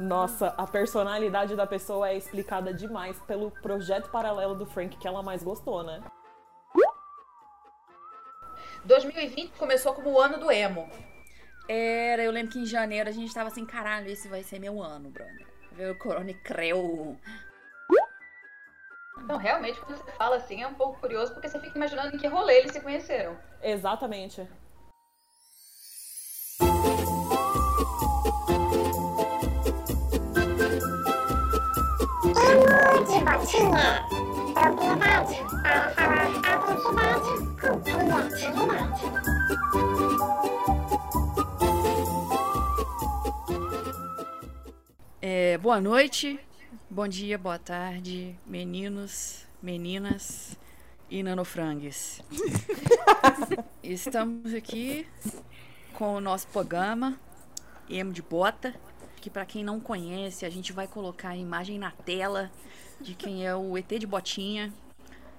Nossa, a personalidade da pessoa é explicada demais pelo projeto paralelo do Frank que ela mais gostou, né? 2020 começou como o ano do emo. Era, eu lembro que em janeiro a gente tava assim, caralho, esse vai ser meu ano, brother. Veio o Corona e creu. Então, realmente, quando você fala assim, é um pouco curioso, porque você fica imaginando em que rolê eles se conheceram. Exatamente. Botinha. Propriedade para falar atrocidade com criatividade. É, boa noite, bom dia, boa tarde, meninos, meninas e nanofrangues. Estamos aqui com o nosso programa Emo de Bota, que para quem não conhece, a gente vai colocar a imagem na tela de quem é o ET de Botinha,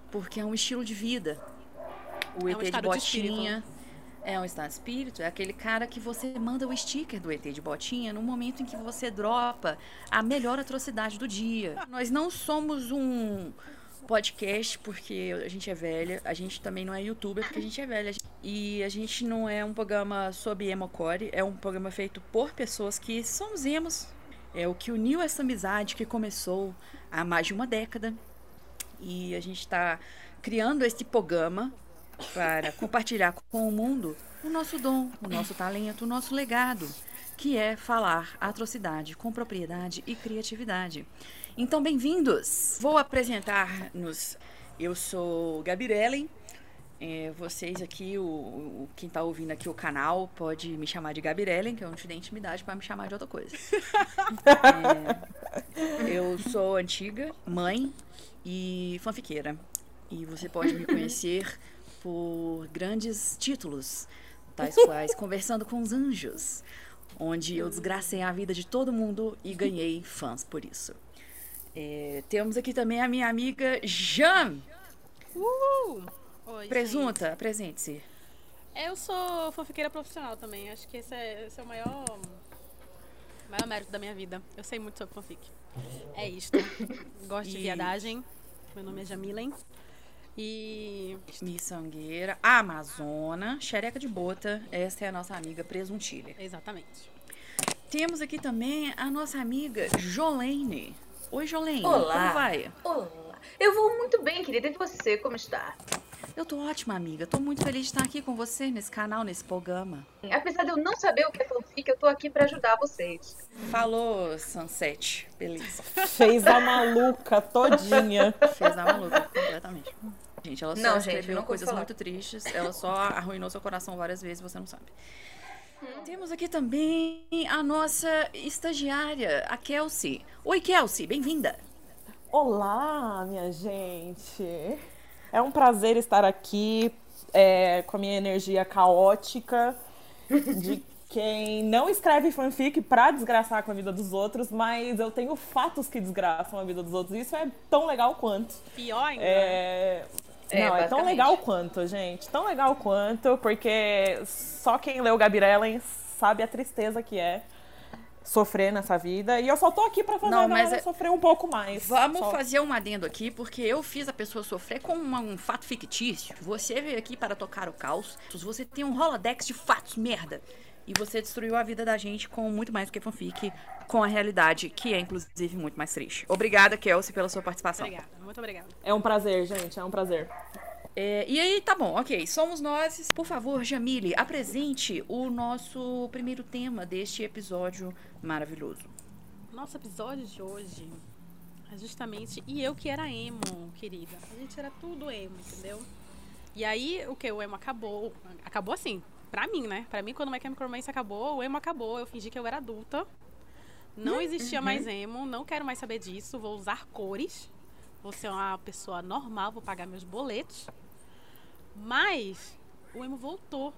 porque é um estilo de vida. O É ET um de estado de Botinha é um estado de espírito, é aquele cara que você manda o sticker do ET de Botinha no momento em que você dropa a melhor atrocidade do dia. Nós não somos um podcast porque a gente é velha, a gente também não é youtuber porque a gente é velha. E a gente não é um programa sobre emocore, é um programa feito por pessoas que somos emos. É o que uniu essa amizade que começou há mais de uma década. E a gente está criando esse programa para compartilhar com o mundo o nosso dom, o nosso talento, o nosso legado, que é falar atrocidade com propriedade e criatividade. Então, bem-vindos! Vou apresentar-nos. Eu sou Gabirellen. É, vocês aqui, o, o- quem está ouvindo aqui o canal, pode me chamar de Gabirellen, que eu não te dei intimidade para me chamar de outra coisa. É, eu sou antiga, mãe e fanfiqueira. E você pode me conhecer por grandes títulos, tais quais Conversando com os Anjos, onde eu desgracei a vida de todo mundo e ganhei fãs por isso. É, temos aqui também a minha amiga Jan. Uh! Oi, Presunta, apresente-se. Eu sou fanfiqueira profissional também. Acho que esse é, esse é o maior, maior mérito da minha vida. Eu sei muito sobre fanfic. É isto. Gosto de E- viadagem. Meu nome é Jamilen. E Miçangueira, Amazona, xereca de bota. Essa é a nossa amiga presuntilha. exatamente. Temos aqui também a nossa amiga Jolene. Oi, Jolene. Olá. Como vai? Olá. Eu vou muito bem, querida. E você, como está? Eu tô ótima, amiga. Tô muito feliz de estar aqui com você nesse canal, nesse programa. Apesar de eu não saber o que é fanfic, eu tô aqui pra ajudar vocês. Falou, Sunset. Beleza. Fez a maluca todinha. Fez a maluca completamente. Gente, ela só Não, gente, escreveu não coisas falar. muito tristes. Ela só arruinou seu coração várias vezes, você não sabe. Temos aqui também a nossa estagiária, a Kelsey. Oi, Kelsey, bem-vinda. Olá, minha gente. É um prazer estar aqui é, com a minha energia caótica de quem não escreve fanfic pra desgraçar com a vida dos outros, mas eu tenho fatos que desgraçam a vida dos outros. Isso é tão legal quanto. Pior ainda. É... É, não, é tão legal quanto, gente. Tão legal quanto, porque só quem leu Gabirellen sabe a tristeza que é sofrer nessa vida. E eu só tô aqui pra fazer Não, a mas galera é- sofrer um pouco mais. Vamos Só- fazer um adendo aqui, porque eu fiz a pessoa sofrer com uma- um fato fictício. Você veio aqui para tocar o caos. Você tem um Rolodex de fatos, merda. E você destruiu a vida da gente com muito mais do que fanfic, com a realidade, que é inclusive muito mais triste. Obrigada, Kelsey, pela sua participação. Obrigada, muito obrigada. É um prazer, gente. É um prazer. É, e aí, tá bom, ok. Somos nós. Por favor, Jamile, apresente o nosso primeiro tema deste episódio maravilhoso. Nosso episódio de hoje é justamente. E eu que era emo, querida. A gente era tudo emo, entendeu? E aí, o que? O emo acabou. Acabou assim, pra mim, né? Pra mim, quando o My Chemical Romance acabou, o emo acabou. Eu fingi que eu era adulta. Não existia mais emo. Não quero mais saber disso. Vou usar cores. Vou ser uma pessoa normal. Vou pagar meus boletos. Mas o emo voltou.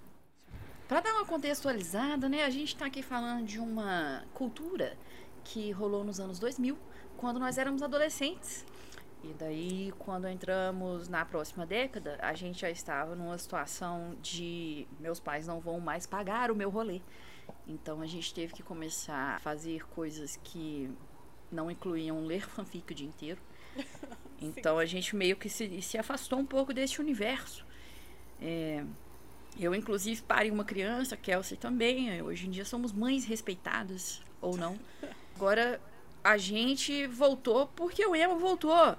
Pra dar uma contextualizada, né, a gente tá aqui falando de uma cultura que rolou nos anos 2000, quando nós éramos adolescentes. E daí, quando entramos na próxima década, a gente já estava numa situação de meus pais não vão mais pagar o meu rolê. Então a gente teve que começar a fazer coisas que não incluíam ler fanfic o dia inteiro. Então a gente meio que se, se afastou um pouco desse universo. É, eu, inclusive, parei uma criança, Kelsey também. Hoje em dia somos mães respeitadas, ou não. Agora a gente voltou porque o emo voltou.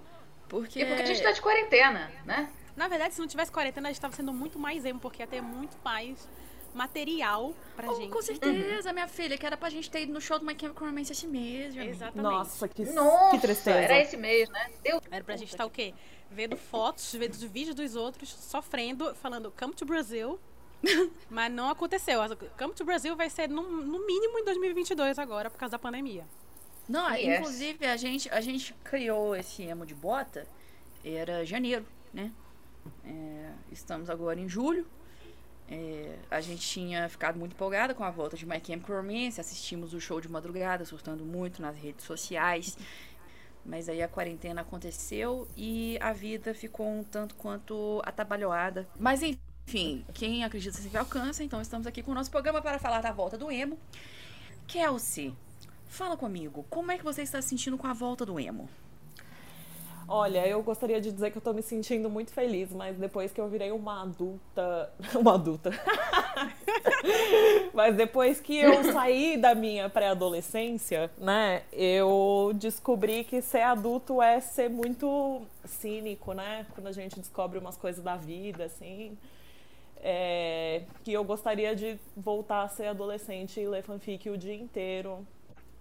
Porque... E porque a gente tá de quarentena, né? Na verdade, se não tivesse quarentena, a gente tava sendo muito mais emo, porque ia ter muito mais material pra Oh, gente. com certeza, minha filha, que era pra gente ter ido no show do My Chemical Romance esse mês. Exatamente. Nossa, que, Nossa, que tristeza. era esse mês, né? Deus. Era pra gente estar o quê? Vendo fotos, vendo os vídeos dos outros, sofrendo, falando come to Brazil. Mas não aconteceu. Come to Brazil vai ser no, no mínimo em 2022 agora, por causa da pandemia. Não, Yes. inclusive a gente, a gente criou esse emo de bota, era janeiro, né? É, estamos agora em julho. É, a gente tinha ficado muito empolgada com a volta de My Chemical Romance, assistimos o show de madrugada, surtando muito nas redes sociais. Mas aí a quarentena aconteceu e a vida ficou um tanto quanto atabalhoada. Mas enfim, quem acredita sempre alcança, então estamos aqui com o nosso programa para falar da volta do emo. Kelsey, fala comigo, como é que você está se sentindo com a volta do emo? Olha, eu gostaria de dizer que eu tô me sentindo muito feliz, mas depois que eu virei uma adulta. Uma adulta. mas depois que eu saí da minha pré-adolescência, né, eu descobri que ser adulto é ser muito cínico, né? Quando a gente descobre umas coisas da vida, assim. É, que eu gostaria de voltar a ser adolescente e ler fanfic o dia inteiro.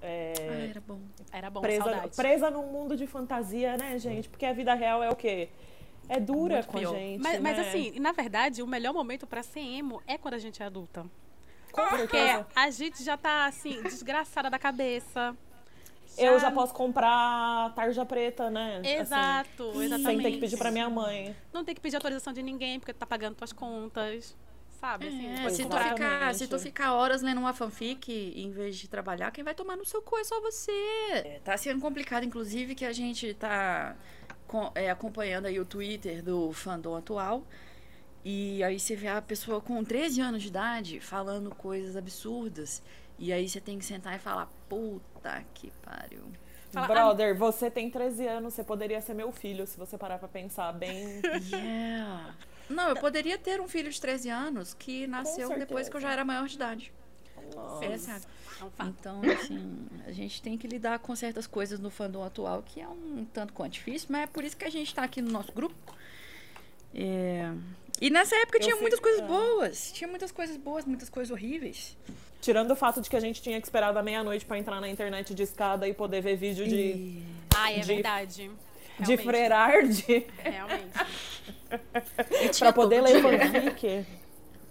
É, Ah, era bom. Era bom, presa, saudade. presa num mundo de fantasia, né, gente? Porque a vida real é o quê? É dura Muito com pior. a gente. Mas, mas né? assim, na verdade, o melhor momento pra ser emo é quando a gente é adulta. Porque a gente já tá, assim, desgraçada da cabeça. eu já posso comprar tarja preta, né? Assim, Exato, exatamente. sem ter que pedir pra minha mãe. Não tem que pedir autorização de ninguém, porque tu tá pagando tuas contas. Sabe? Assim, É, pode se, tu ficar, se tu ficar horas lendo uma fanfic em vez de trabalhar, quem vai tomar no seu cu é só você. É, tá sendo complicado, inclusive, que a gente tá com- é, acompanhando aí o Twitter do fandom atual. E aí você vê a pessoa com 13 anos de idade falando coisas absurdas. E aí você tem que sentar e falar, puta que pariu. Fala, Brother, você tem 13 anos, você poderia ser meu filho, se você parar pra pensar bem. Yeah. Não, eu poderia ter um filho de 13 anos que nasceu depois que eu já era maior de idade. Nossa. É. É um fato. Então, assim, a gente tem que lidar com certas coisas no fandom atual que é um tanto quanto difícil, mas é por isso que a gente tá aqui no nosso grupo. É, E nessa época Eu tinha muitas coisas é. boas. Tinha muitas coisas boas, muitas coisas horríveis. Tirando o fato de que a gente tinha que esperar da meia-noite pra entrar na internet de escada e poder ver vídeo de, E- Ai, é de- verdade. de Realmente. Frerard Realmente. pra poder ler dia. fanfic.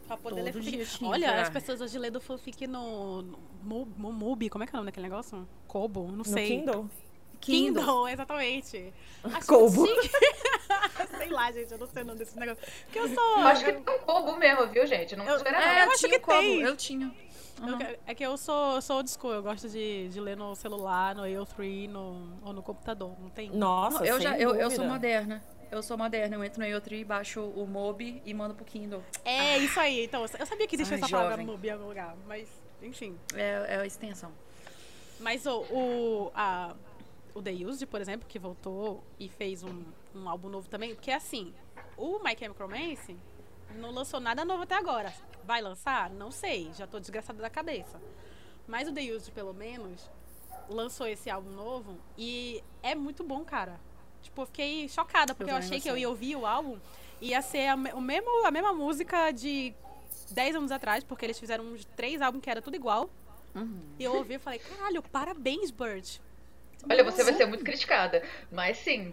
Pra poder Todo ler fanfic. Olha, as pessoas hoje lendo fanfic no, no Mu- Mu- Mubi, como é que é o nome daquele negócio? Kobo? Não No sei. Kindle? Kindle, Kindle. exatamente. Acho Kobo. sei lá, gente, eu não sei o nome desse negócio. Porque eu sou. Eu acho que tem um combo mesmo, viu, gente? Não Eu- espera É, não. eu, acho que Kobo, tem. eu tinha. eu- Uhum. é que eu sou, sou old school, eu gosto de, de ler no celular, no AO3 no, ou no computador. Não tem. Nossa, Não, eu, sem já, eu, eu sou moderna. Eu sou moderna. Eu entro no Eotri, baixo o Mob e mando pro Kindle. É isso aí. Então, eu sabia que existia Ai, essa palavra jovem. Mubi em algum lugar, mas enfim. É, é a extensão. Mas o, o, a, o The Used, por exemplo, que voltou e fez um, um álbum novo também, porque assim, o My Chemical Romance não lançou nada novo até agora. Vai lançar? Não sei, já tô desgraçada da cabeça. Mas o The Used, pelo menos, lançou esse álbum novo e é muito bom, cara. Tipo, eu fiquei chocada, porque eu, Eu achei que eu ia ouvir o álbum e ia ser a, o mesmo, a mesma música de 10 anos atrás, porque eles fizeram uns três álbuns que era tudo igual. Uhum. E eu ouvi e falei, caralho, parabéns, Bird. Olha, você vai ser muito criticada. Mas sim,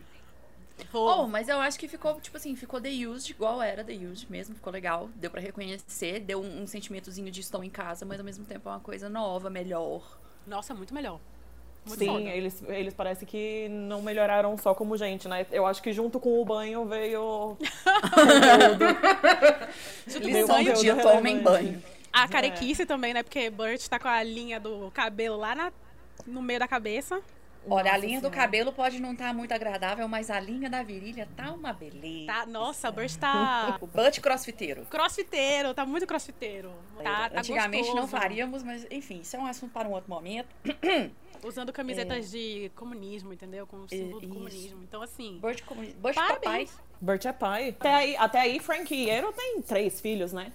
Oh, mas eu acho que ficou, tipo assim, ficou The Used, igual era The Used mesmo, ficou legal. Deu pra reconhecer, deu um, um sentimentozinho de estou em casa, mas ao mesmo tempo é uma coisa nova, melhor. Nossa, muito melhor. Sim, eles, eles parece que não melhoraram só como gente, né? Eu acho que junto com o banho veio. Junto com o banho, dia tomem banho. a carequice também, né? Porque Burt tá com a linha do cabelo lá na- no meio da cabeça. Olha, a Nossa linha do Senhora. cabelo pode não estar muito agradável, mas a linha da virilha tá uma beleza. Tá, nossa, o Bert tá O butt crossfiteiro. crossfiteiro, tá muito crossfiteiro. Tá, tá Antigamente não gostoso. faríamos, mas enfim, isso é um assunto para um outro momento. Usando camisetas de comunismo, entendeu? Com o símbolo do isso. comunismo. Então, assim, Butt, comuni- butt Parabéns. papai. Bert é pai. Até aí, até aí Frank Iero tem três filhos, né?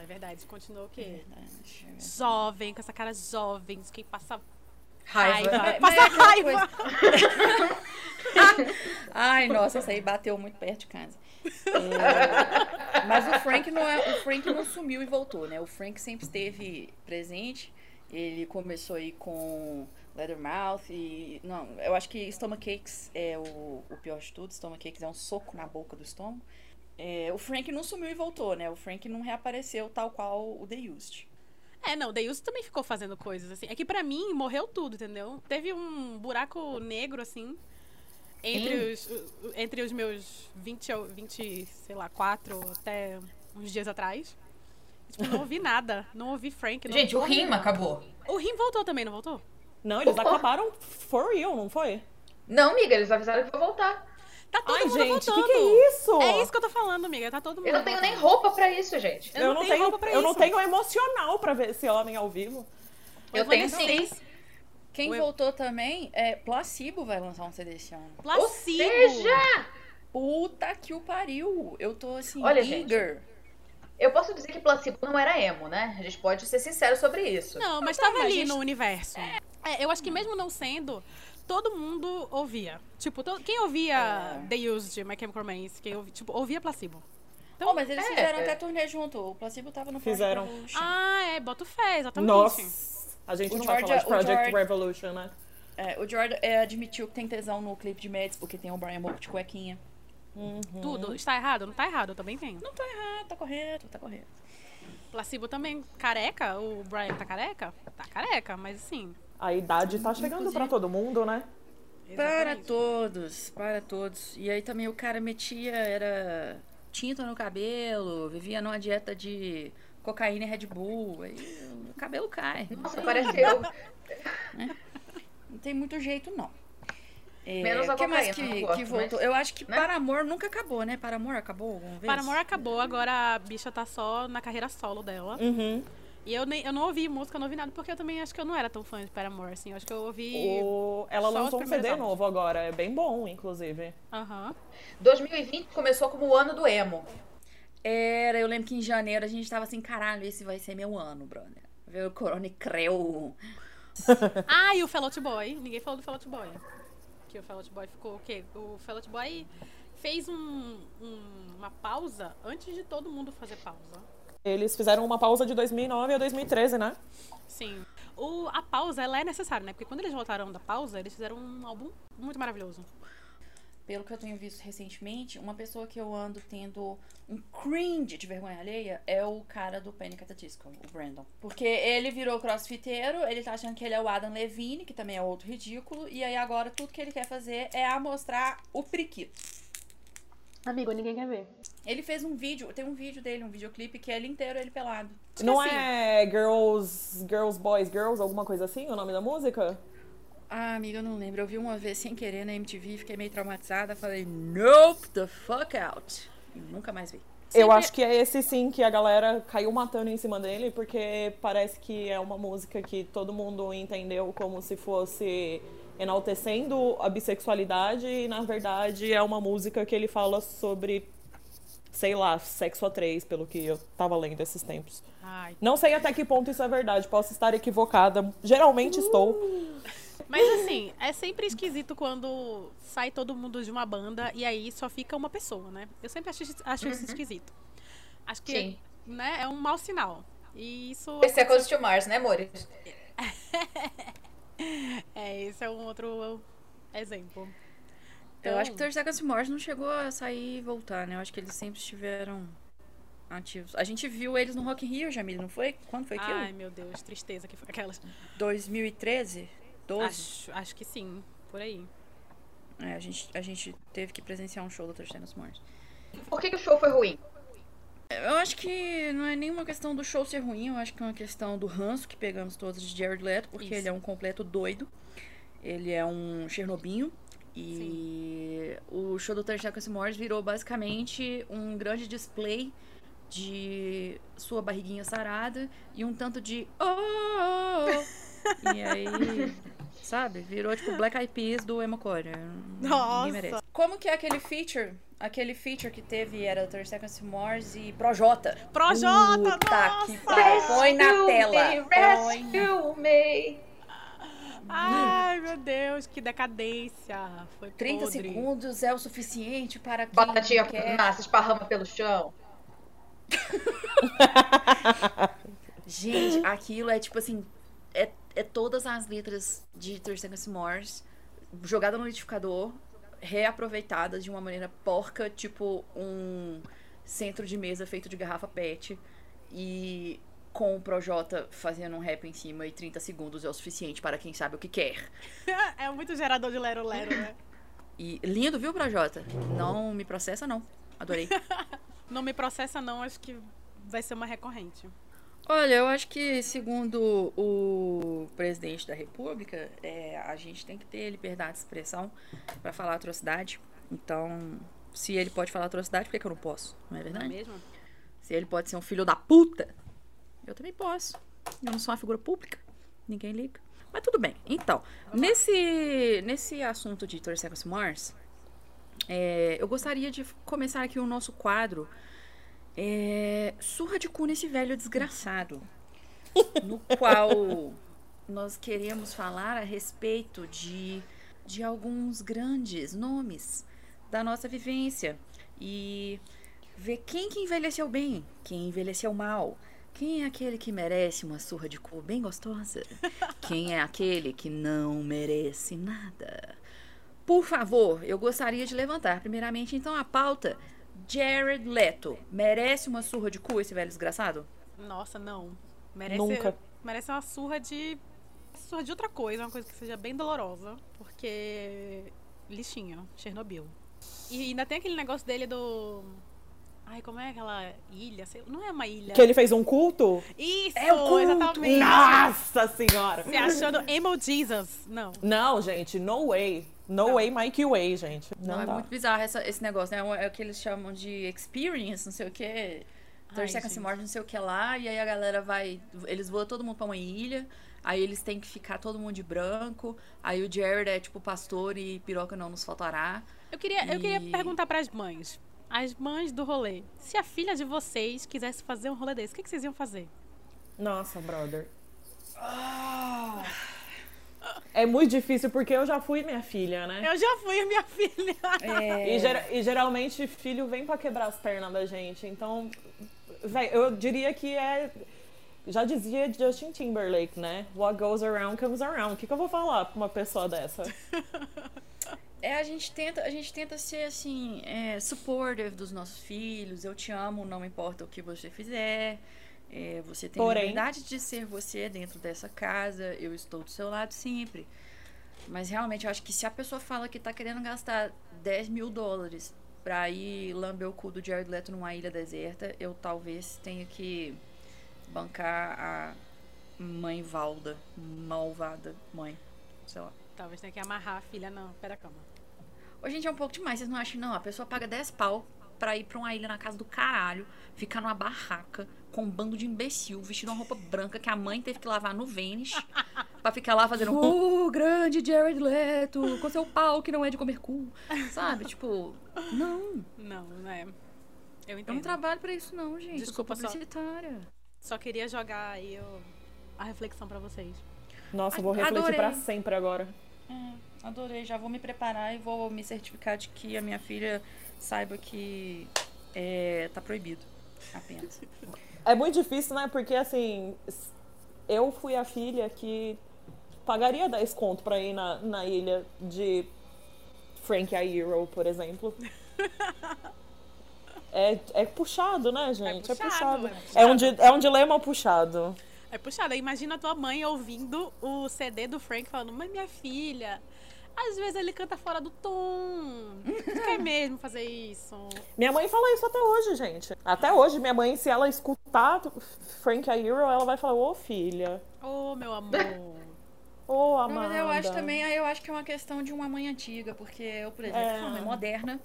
é verdade, continuou o quê? Deixa eu ver. Jovem, com essa cara jovem, quem passa Raiva. raiva. Passa é raiva. Ai, nossa, essa aí bateu muito perto de casa. É, mas o Frank não é, o Frank não sumiu e voltou, né? O Frank sempre esteve presente. Ele começou aí com Leathermouth e não, eu acho que Stomach Cakes é o, o pior de tudo. Stomach Cakes é um soco na boca do estômago. É, o Frank não sumiu e voltou, né? O Frank não reapareceu tal qual o The Used. É, não, Deus também ficou fazendo coisas assim. É que pra mim morreu tudo, entendeu? Teve um buraco negro, assim, entre, os, o- entre os meus 20, ou 20, sei lá, 4 até uns dias atrás. Tipo, não ouvi nada. Não ouvi Frank. Não Gente, o ouvi Rima acabou. O Rim voltou também, não voltou? Não, eles Opa. acabaram for real, não foi? Não, amiga, eles avisaram que vai voltar. Tá todo Ai, mundo gente, que voltando. que é isso? É isso que eu tô falando, amiga. Tá todo mundo Eu não tenho nem voltando. roupa pra isso, gente. Eu não tenho roupa pra eu não isso. tenho emocional pra ver esse homem ao vivo. Eu tenho sim. Quem O- voltou também é Placebo vai lançar um CD esse ano. Ou Placebo. seja, Puta que o pariu! Eu tô assim, Olha, gente. Eu posso dizer que Placebo não era emo, né? A gente pode ser sincero sobre isso. Não, mas Tá, tava mas ali gente- no universo. É, eu acho que mesmo não sendo, todo mundo ouvia. Tipo, to- quem ouvia É. The Used, My Chemical Romance, quem ouvia, tipo, ouvia Placebo. Oh, mas eles É, fizeram é. até turnê junto. O Placebo tava no Fizeram. Project Revolution. Ah, é, boto fé, exatamente. Nossa. A gente O não vai Georgia- falar de o Project Georgia- Revolution, né? É, o Jordan é, admitiu que tem tesão no clipe de Mads, porque tem o Brian Molko de cuequinha. Tudo. Está errado? Não tá errado, eu também tenho. Não tá errado, tá correto, tá correto. Placebo também careca, o Brian tá careca? Tá careca, mas assim. A idade tá chegando pra todo mundo, né? Para exatamente. todos, para todos. E aí também o cara metia, era tinta no cabelo, vivia numa dieta de cocaína e Red Bull. Aí o cabelo cai. Nossa, parece eu. Não tem muito jeito, não. É, Menos a que mais que, gosto, que voltou? mas, Eu acho que né? Para Amor nunca acabou, né? Para Amor acabou alguma vez? Para Amor acabou, agora a bicha tá só na carreira solo dela. Uhum. E eu, nem, eu não ouvi música, não ouvi nada, porque eu também acho que eu não era tão fã de Paramore, assim. Eu acho que eu ouvi. O... Ela Só os lançou um CD álbuns. novo agora, é bem bom, inclusive. Aham. 2020 começou como o ano do emo. Era, eu lembro que em janeiro a gente tava assim, caralho, esse vai ser meu ano, brother. Veio o Corona e creu. Ah, e o Fall Out Boy. Ninguém falou do Fall Out Boy. Que o Fall Out Boy ficou o quê? O Fall Out Boy fez um- um- uma pausa antes de todo mundo fazer pausa. Eles fizeram uma pausa de 2009 a 2013, né? Sim. O, a pausa, ela é necessária, né? Porque quando eles voltaram da pausa, eles fizeram um álbum muito maravilhoso. Pelo que eu tenho visto recentemente, uma pessoa que eu ando tendo um cringe de vergonha alheia é o cara do Panic! at the Disco, o Brandon. Porque ele virou crossfiteiro, ele tá achando que ele é o Adam Levine, que também é outro ridículo, e aí agora tudo que ele quer fazer é amostrar o priquito. Amigo, ninguém quer ver. Ele fez um vídeo, tem um vídeo dele, um videoclipe que é ele inteiro ele pelado. Não Esqueci. é Girls, Girls, Boys, Girls, alguma coisa assim, o nome da música? Ah, amiga, eu não lembro. Eu vi uma vez sem querer na MTV, fiquei meio traumatizada. Falei, nope, the fuck out. E nunca mais vi. Eu Sempre- acho que é esse sim que a galera caiu matando em cima dele, porque parece que é uma música que todo mundo entendeu como se fosse enaltecendo a bissexualidade e na verdade é uma música que ele fala sobre, sei lá, sexo a três, pelo que eu tava lendo esses tempos. Ai. Não sei até que ponto isso é verdade, posso estar equivocada, geralmente estou. Mas assim, é sempre esquisito quando sai todo mundo de uma banda e aí só fica uma pessoa, né? Eu sempre acho, acho isso esquisito. Acho que Sim. né, é um mau sinal. E isso. Esse é Coast to Mars, né, amores? É, esse é um outro exemplo. Eu acho que Então- o Third Seconds to Mars não chegou a sair e voltar, né? Eu acho que eles sempre estiveram ativos. A gente viu eles no Rock in Rio, Jamile, não foi? Quando foi aquilo? Ai, meu Deus, tristeza que foi aquelas. 2013? 12? Acho, acho que sim, por aí. É, a gente, a gente teve que presenciar um show do Third Seconds to Mars. Por que, que o show foi ruim? Eu acho que não é nenhuma questão do show ser ruim, eu acho que é uma questão do ranço que pegamos todos de Jared Leto, porque Isso. ele é um completo doido. Ele é um Chernobinho. E o show do 30 Seconds Morris virou basicamente um grande display de sua barriguinha sarada e um tanto de oh, oh, oh. e aí sabe virou tipo Black Eyed Peas do Emocore Nossa. como que é aquele feature aquele feature que teve era 30 Seconds to Mars e Projota Projota, Puta que nossa! pariu. põe na tela me, rescue me. Ai, meu Deus, que decadência. Foi 30 podre. segundos é o suficiente para quem Batatinha quer massa, esparrama pelo chão. Gente, aquilo é tipo assim. É, todas as letras de 30 Seconds to Mars jogada no liquidificador, reaproveitada de uma maneira porca, tipo um centro de mesa feito de garrafa PET. E com o Projota fazendo um rap em cima e 30 segundos é o suficiente para quem sabe o que quer. É muito gerador de Lero Lero, né? E lindo, viu, Projota? Não me processa, não. Adorei. Não me processa, não, acho que vai ser uma recorrente. Olha, eu acho que, segundo o presidente da República, é, a gente tem que ter liberdade de expressão para falar atrocidade. Então, se ele pode falar atrocidade, por que, que eu não posso? Não é Não é verdade? mesmo? Se ele pode ser um filho da puta, eu também posso. Eu não sou uma figura pública. Ninguém liga. Mas tudo bem. Então, nesse, nesse assunto de 30 Seconds Mars, é, eu gostaria de começar aqui o nosso quadro é, Surra de cu nesse velho desgraçado. No qual nós queremos falar a respeito de, de alguns grandes nomes da nossa vivência. E ver quem que envelheceu bem, quem envelheceu mal. Quem é aquele que merece uma surra de cu bem gostosa? Quem é aquele que não merece nada? Por favor, eu gostaria de levantar primeiramente então a pauta. Jared Leto merece uma surra de cu esse velho desgraçado? Nossa, não. Merece, Nunca. merece uma surra de. Surra de outra coisa, uma coisa que seja bem dolorosa. Porque. Lixinho, Chernobyl. E ainda tem aquele negócio dele do. Ai, como é aquela ilha? Não é uma ilha. Que ele fez um culto? Isso, É o culto. exatamente. Nossa senhora! Você achou do Emo Jesus? Não. Não, gente, no way. No Não. way, Mike Way, gente. Não, Não, é dá. muito bizarro essa- esse negócio, né? É o que eles chamam de experience, não sei o quê. Ai, Terceira gente. se morte, não sei o que lá, e aí a galera vai. Eles voam todo mundo pra uma ilha, aí eles têm que ficar todo mundo de branco, aí o Jared é tipo pastor e piroca não nos faltará. Eu queria, eu queria E- perguntar pras mães. As mães do rolê. Se a filha de vocês quisesse fazer um rolê desse, o que, que vocês iam fazer? Nossa, brother. É muito difícil porque eu já fui minha filha, né? Eu já fui minha filha. É, E, gera- e geralmente filho vem pra quebrar as pernas da gente. Então, véi, eu diria que é. Já dizia Justin Timberlake, né? What goes around comes around. O que, que eu vou falar pra uma pessoa dessa? é, a gente tenta, a gente tenta ser assim, é, supportive dos nossos filhos. Eu te amo, não importa o que você fizer. É, você tem Porém- liberdade de ser você dentro dessa casa. Eu estou do seu lado sempre. Mas realmente, eu acho que se a pessoa fala que tá querendo gastar 10 mil dólares pra ir lamber o cu do Jared Leto numa ilha deserta, eu talvez tenha que bancar a mãe Valda, malvada mãe. Sei lá. Talvez tenha que amarrar a filha no pé da cama. Hoje em dia é um pouco demais, vocês não acham, não? A pessoa paga 10 pau pra ir pra uma ilha na casa do caralho, ficar numa barraca com um bando de imbecil, vestindo uma roupa branca que a mãe teve que lavar no Vênice, pra ficar lá fazendo uh, grande Jared Leto, com seu pau que não é de comer cu, sabe? Tipo, não, Não, não é. Eu eu não entendo. trabalho pra isso não, gente. Desculpa, eu só- sou publicitária. Só queria jogar aí o- a reflexão pra vocês. Nossa, eu vou refletir pra sempre agora. É, adorei, já vou me preparar e vou me certificar de que a minha filha saiba que é, tá proibido, apenas. É muito difícil, né? Porque assim, eu fui a filha que pagaria 10 conto pra ir na, na ilha de Frank Iero, por exemplo. É, é puxado, né, gente? É puxado, puxado. é É, puxado. um, di- é um dilema puxado. É puxada. Imagina a tua mãe ouvindo o CD do Frank falando, mas minha filha, às vezes ele canta fora do tom. Quer mesmo fazer isso? Minha mãe fala isso até hoje, gente. Até hoje, minha mãe, se ela escutar Frank Iero, ela vai falar, ô filha, Ô, meu amor. ô Não, mas amada. eu acho também, aí eu acho que é uma questão de uma mãe antiga, porque eu, por exemplo, É. sou uma mãe moderna,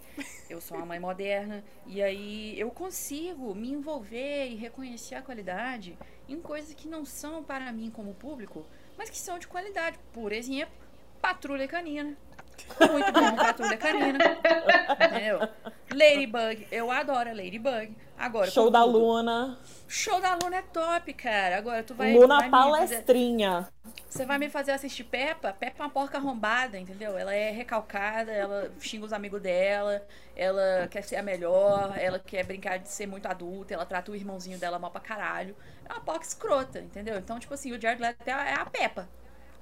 eu sou uma mãe moderna, e aí eu consigo me envolver e reconhecer a qualidade em coisas que não são para mim como público, mas que são de qualidade. Por exemplo, Patrulha Canina. Muito bom, Patrulha Canina. Entendeu? Ladybug, eu adoro a Ladybug. Agora, Show da Luna. Show da Luna é top, cara. Agora tu vai. Luna vai me fazer- palestrinha. você vai me fazer assistir Peppa? Peppa é uma porca arrombada, entendeu? Ela é recalcada, ela xinga os amigos dela, ela quer ser a melhor, ela quer brincar de ser muito adulta, ela trata o irmãozinho dela mal pra caralho. É uma porca escrota, entendeu? Então, tipo assim, o Jared Leto é a, é a Peppa.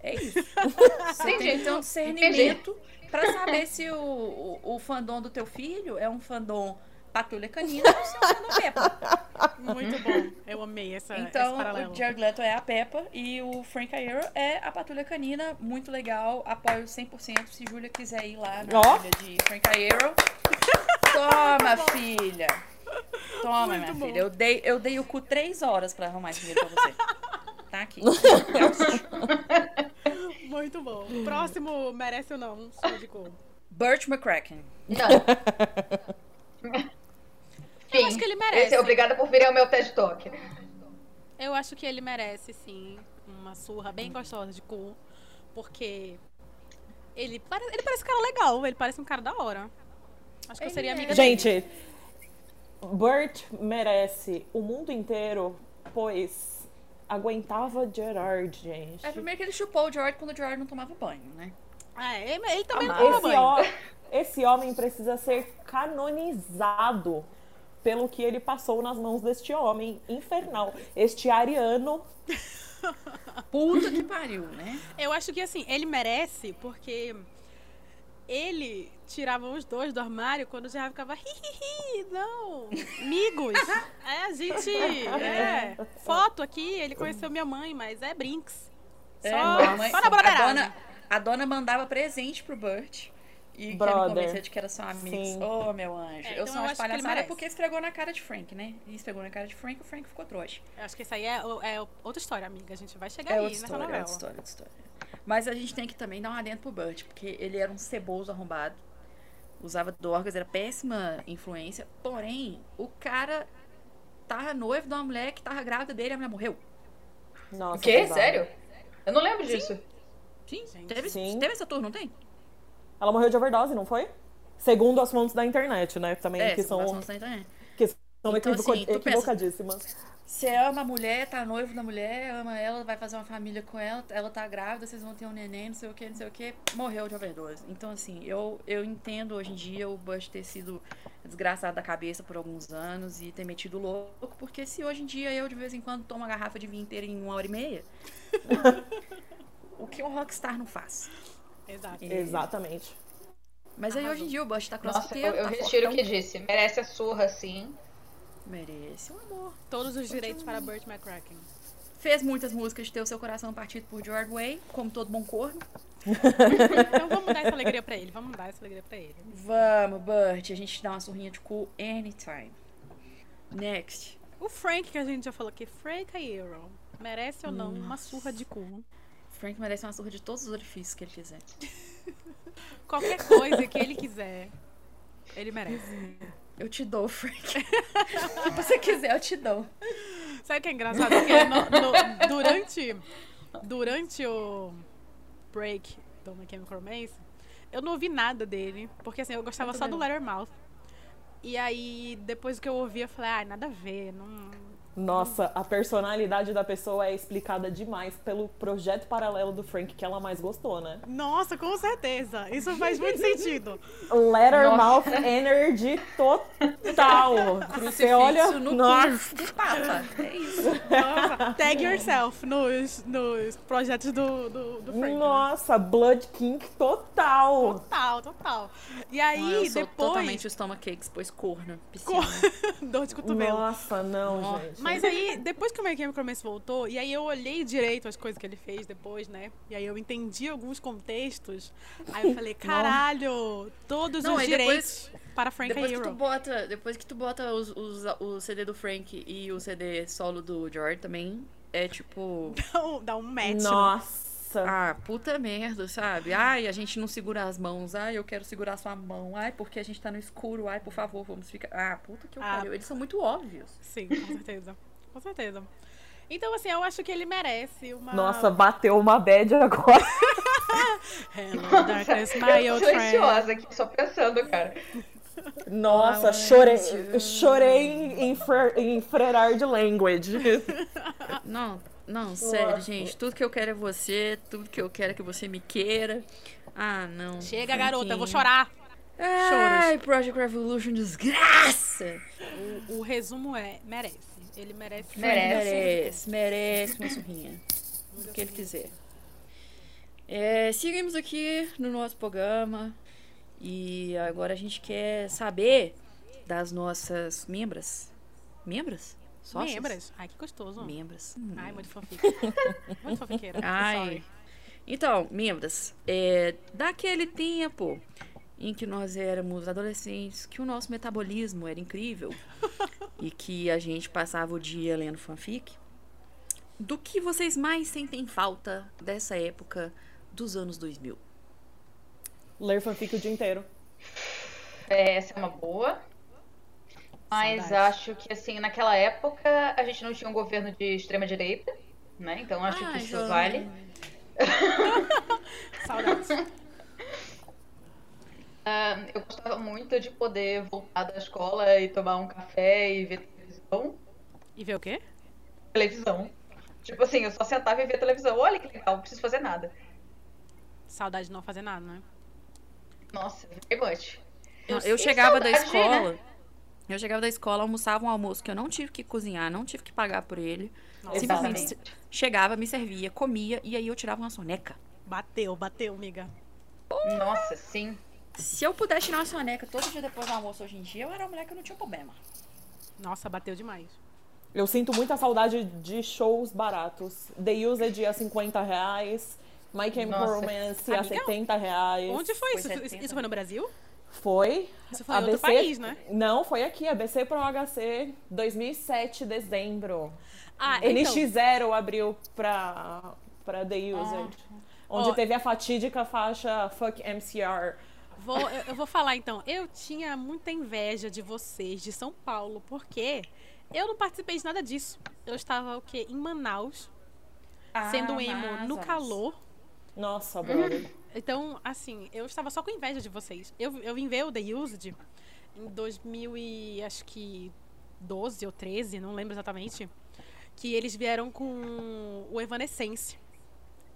É isso. Você tem que ter um discernimento pra saber se o, o, o fandom do teu filho é um fandom patrulha canina ou se é um fandom Peppa. Muito bom. Eu amei essa, esse Então, paralelo. o Jared Leto é a Peppa e o Frank Iero é a Patrulha Canina. Muito legal, apoio 100%. Se Júlia quiser ir lá na Ó. ilha de Frank Iero. Toma, filha. Toma, Muito minha bom. filha. Eu dei, eu dei o cu três horas pra arrumar esse dinheiro pra você. Tá aqui. Muito bom. Próximo, merece ou não? Show de cor. Burt McCracken. Não. Eu acho que ele merece. Esse é obrigada por vir ao meu TED Talk. Eu acho que ele merece, sim, uma surra bem gostosa de cu. Porque ele, pare... ele parece um cara legal, ele parece um cara da hora. Acho que eu Ele seria é. amiga dele. Gente, Burt merece o mundo inteiro, pois aguentava Gerard, gente. É primeiro que ele chupou o George quando o George não tomava banho, né? É, ele, ele também não toma Esse, banho. ó- esse homem precisa ser canonizado pelo que ele passou nas mãos deste homem infernal. Este ariano. Puta que pariu, né? Eu acho que assim, ele merece porque ele tirava os dois do armário quando já ficava hihihi, não, amigos. É, a gente, é, foto aqui, ele conheceu minha mãe, mas é brinks. Só, É, mamãe- só na a dona, a dona mandava presente pro Burt. E quer me Brother. convencer de que era só amigos. Sim. Oh, meu anjo. É, eu então sou eu uma acho que ele palhaçada merece. porque esfregou na cara de Frank, né? E esfregou na cara de Frank, o Frank ficou trouxa. Eu acho que isso aí é, é outra história, amiga. A gente vai chegar É aí outra nessa história, é novela. outra história, outra história. Mas a gente tem que também dar um adendo pro Burt, porque ele era um ceboso arrombado. Usava drogas, era péssima influência. Porém, o cara tava noivo de uma mulher que tava grávida dele e a mulher morreu. Nossa, O quê? Sério? Eu não lembro disso. Sim, Gente. teve, Sim. teve essa tour, não tem? Ela morreu de overdose, não foi? Segundo as fontes da internet, né? Também É, que são, situação da internet. que são Então, equivoco- assim, pensa- equivocadíssimas. Você ama a mulher, tá noivo da mulher, ama ela, vai fazer uma família com ela, ela tá grávida, vocês vão ter um neném, não sei o que, não sei o que, morreu de overdose. Então, assim, eu, eu entendo hoje em dia o Bush ter sido desgraçado da cabeça por alguns anos e ter metido louco, porque se hoje em dia eu de vez em quando tomo uma garrafa de vinho inteira em uma hora e meia, o que um rockstar não faz? Exato. É. Exatamente. Mas aí hoje em dia o Bush tá Nossa, crossfiteiro, eu, eu tá retiro o que disse. Merece a surra, sim. Merece um amor. Todos os direitos para Burt McCracken. Fez muitas músicas de ter o seu coração partido por George Way, como todo bom corno. Então vamos dar essa alegria pra ele. Vamos dar essa alegria pra ele. Vamos, Burt, a gente dá uma surrinha de cu anytime. Next. O Frank, que a gente já falou aqui, Frank Iero. Merece ou não uma surra de cu? Frank merece uma surra de todos os orifícios que ele quiser. Qualquer coisa que ele quiser, ele merece. Eu te dou, Frank. Se você quiser, eu te dou. Sabe o que é engraçado? Porque no- no- durante, durante o break do My Chemical Romance, eu não ouvi nada dele. Porque assim, eu gostava Eu só do também Lettermouth. E aí, depois que eu ouvi, eu falei, ai, nada a ver. Não... Nossa, a personalidade da pessoa é explicada demais pelo projeto paralelo do Frank que ela mais gostou, né? Nossa, com certeza. Isso faz muito sentido. Lettermouth Energy total. Você olha. No Nossa, do Papa. É isso. Nossa, tag yourself nos, nos projetos do, do, do Frank. né? nossa, Blood King total. Total, total. E aí, eu sou depois. totalmente o stomach cakes, pois corno. Piscina. Dor de cotovelo. Nossa, não, Nossa. gente. Mas aí, depois que o My Chemical Romance voltou, e aí eu olhei direito as coisas que ele fez depois, né? E aí eu entendi alguns contextos. Aí eu falei, caralho, todos Não, os direitos depois- para Frank Depois que, tu bota, depois que tu bota os, os- o CD do Frank e o CD solo do George também, é tipo. Dá um- Dá um match. né? Nossa. Nossa. Ah, puta merda, sabe? Ai, a gente não segura as mãos. Ai, eu quero segurar sua mão. Ai, porque a gente tá no escuro. Ai, por favor, vamos ficar. Ah, puta que eu Ah. pariu. Eles são muito óbvios. Sim, com certeza. com certeza. Então, assim, eu acho que ele merece uma. Nossa, bateu uma bad agora. Hello, darkness, my Eu tô silenciosa aqui, só pensando, cara. Nossa, Ai, chorei, chorei em, fre, em Frerard Language. Não, não, sério, gente. Tudo que eu quero é você. Tudo que eu quero é que você me queira. Ah, não. Chega, garota, eu vou Franquinho. chorar. Ai, Project Revolution, desgraça! O, o resumo é: merece. Ele merece. Merece. Merece, merece uma surrinha. O que ele quiser. É, seguimos aqui no nosso programa. E agora a gente quer saber das nossas membras. Membras? Sócias? Membras. Ai, que gostoso. Membras. Ai, muito fanfic. muito fanfiqueira. Ai. Sorry. Então, membras, é, daquele tempo em que nós éramos adolescentes, que o nosso metabolismo era incrível e que a gente passava o dia lendo fanfic, do que vocês mais sentem falta dessa época dos anos 2000? Ler fanfic o dia inteiro. É, Essa é uma boa. Mas Saudade. acho que, assim, naquela época a gente não tinha um governo de extrema-direita, né? Então acho Ah, que isso vale. Saudades. Ah, eu gostava muito de poder voltar da escola e tomar um café e ver televisão. E ver o quê? Televisão. Tipo assim, eu só sentava e via televisão. Olha que legal, não preciso fazer nada. Saudade de não fazer nada, né? Nossa, very much. Eu, E chegava da saudade, né? Eu chegava da escola, almoçava um almoço que eu não tive que cozinhar, não tive que pagar por ele. Nossa, Simplesmente Exatamente. chegava, me servia, comia e aí eu tirava uma soneca. Bateu, bateu, amiga. Nossa, sim. Se eu pudesse tirar uma soneca todo dia depois do almoço hoje em dia, eu era uma mulher que não tinha problema. Nossa, bateu demais. Eu sinto muita saudade de shows baratos. The Used a 50 reais. My Chemical. Romance a Amiga, 70 reais. Onde foi, Foi isso? 70. Isso, isso foi no Brasil? Foi? Isso foi em outro país, né? Não, foi aqui. ABC Pro HC, 2007, dezembro. Ah, então, NX0 abriu pra, pra The Used. Onde Ó. teve a fatídica faixa Fuck MCR. vou, eu, eu vou falar então. Eu tinha muita inveja de vocês de São Paulo, porque eu não participei de nada disso. Eu estava o quê? Em Manaus, sendo emo no calor. Nossa, brother. Então, assim, eu estava só com inveja de vocês. Eu, eu vim ver o The Used em 2000 e acho que 12 ou 13, não lembro exatamente. Que eles vieram com o Evanescence.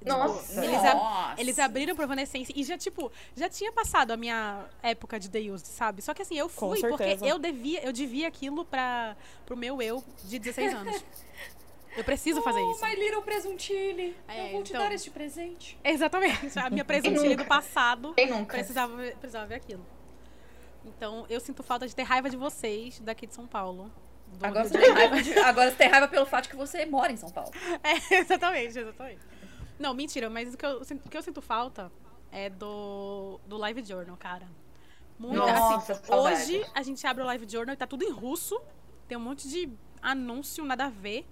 Nossa. Eles, ab- Nossa. eles abriram pro Evanescence e já, tipo, já tinha passado a minha época de The Used, sabe? Só que assim, eu fui porque eu devia, eu devia aquilo pra, pro meu eu de 16 anos. Eu preciso fazer Oh, isso. my little presuntile. É, eu vou te então- dar este presente. Exatamente. A minha presentinha do passado Quem nunca? precisava, ver- precisava ver aquilo. Então, eu sinto falta de ter raiva de vocês daqui de São Paulo. Agora você, de tem raiva de- agora você tem raiva pelo fato de que você mora em São Paulo. É, exatamente, exatamente. Não, mentira, mas o que eu, sinto- o que eu sinto falta é do, do Live Journal, cara. Muito, Nossa, assim, hoje a gente abre o Live Journal e tá tudo em russo. Tem um monte de anúncio, nada a ver.